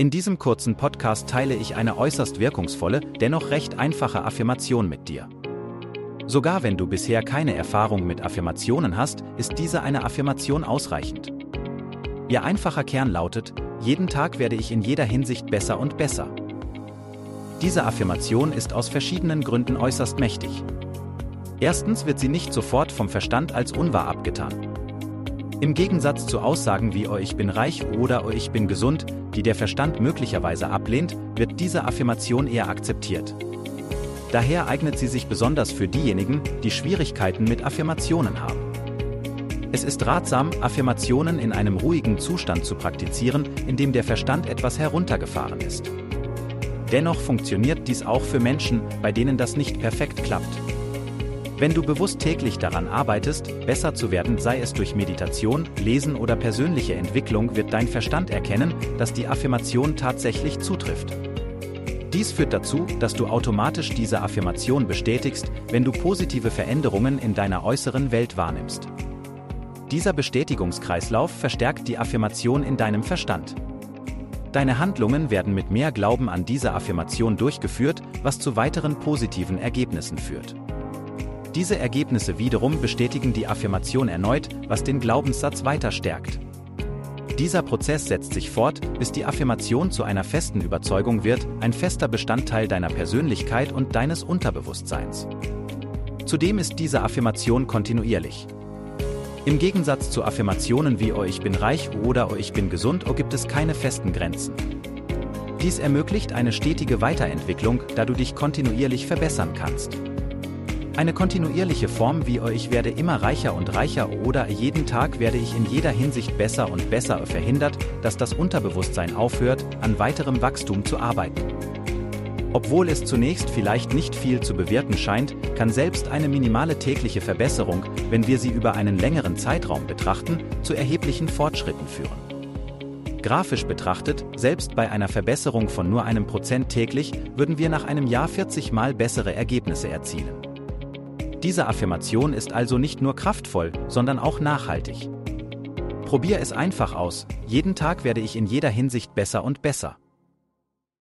In diesem kurzen Podcast teile ich eine äußerst wirkungsvolle, dennoch recht einfache Affirmation mit dir. Sogar wenn du bisher keine Erfahrung mit Affirmationen hast, ist diese eine Affirmation ausreichend. Ihr einfacher Kern lautet, jeden Tag werde ich in jeder Hinsicht besser und besser. Diese Affirmation ist aus verschiedenen Gründen äußerst mächtig. Erstens wird sie nicht sofort vom Verstand als unwahr abgetan. Im Gegensatz zu Aussagen wie Oh ich bin reich oder Oh ich bin gesund, die der Verstand möglicherweise ablehnt, wird diese Affirmation eher akzeptiert. Daher eignet sie sich besonders für diejenigen, die Schwierigkeiten mit Affirmationen haben. Es ist ratsam, Affirmationen in einem ruhigen Zustand zu praktizieren, in dem der Verstand etwas heruntergefahren ist. Dennoch funktioniert dies auch für Menschen, bei denen das nicht perfekt klappt. Wenn du bewusst täglich daran arbeitest, besser zu werden, sei es durch Meditation, Lesen oder persönliche Entwicklung, wird dein Verstand erkennen, dass die Affirmation tatsächlich zutrifft. Dies führt dazu, dass du automatisch diese Affirmation bestätigst, wenn du positive Veränderungen in deiner äußeren Welt wahrnimmst. Dieser Bestätigungskreislauf verstärkt die Affirmation in deinem Verstand. Deine Handlungen werden mit mehr Glauben an diese Affirmation durchgeführt, was zu weiteren positiven Ergebnissen führt. Diese Ergebnisse wiederum bestätigen die Affirmation erneut, was den Glaubenssatz weiter stärkt. Dieser Prozess setzt sich fort, bis die Affirmation zu einer festen Überzeugung wird, ein fester Bestandteil deiner Persönlichkeit und deines Unterbewusstseins. Zudem ist diese Affirmation kontinuierlich. Im Gegensatz zu Affirmationen wie Oh ich bin reich oder Oh ich bin gesund, Oh gibt es keine festen Grenzen. Dies ermöglicht eine stetige Weiterentwicklung, da du dich kontinuierlich verbessern kannst. Eine kontinuierliche Form wie ich werde immer reicher und reicher oder jeden Tag werde ich in jeder Hinsicht besser und besser verhindert, dass das Unterbewusstsein aufhört, an weiterem Wachstum zu arbeiten. Obwohl es zunächst vielleicht nicht viel zu bewirken scheint, kann selbst eine minimale tägliche Verbesserung, wenn wir sie über einen längeren Zeitraum betrachten, zu erheblichen Fortschritten führen. Grafisch betrachtet, selbst bei einer Verbesserung von nur einem Prozent täglich, würden wir nach einem Jahr 40 mal bessere Ergebnisse erzielen. Diese Affirmation ist also nicht nur kraftvoll, sondern auch nachhaltig. Probier es einfach aus, jeden Tag werde ich in jeder Hinsicht besser und besser.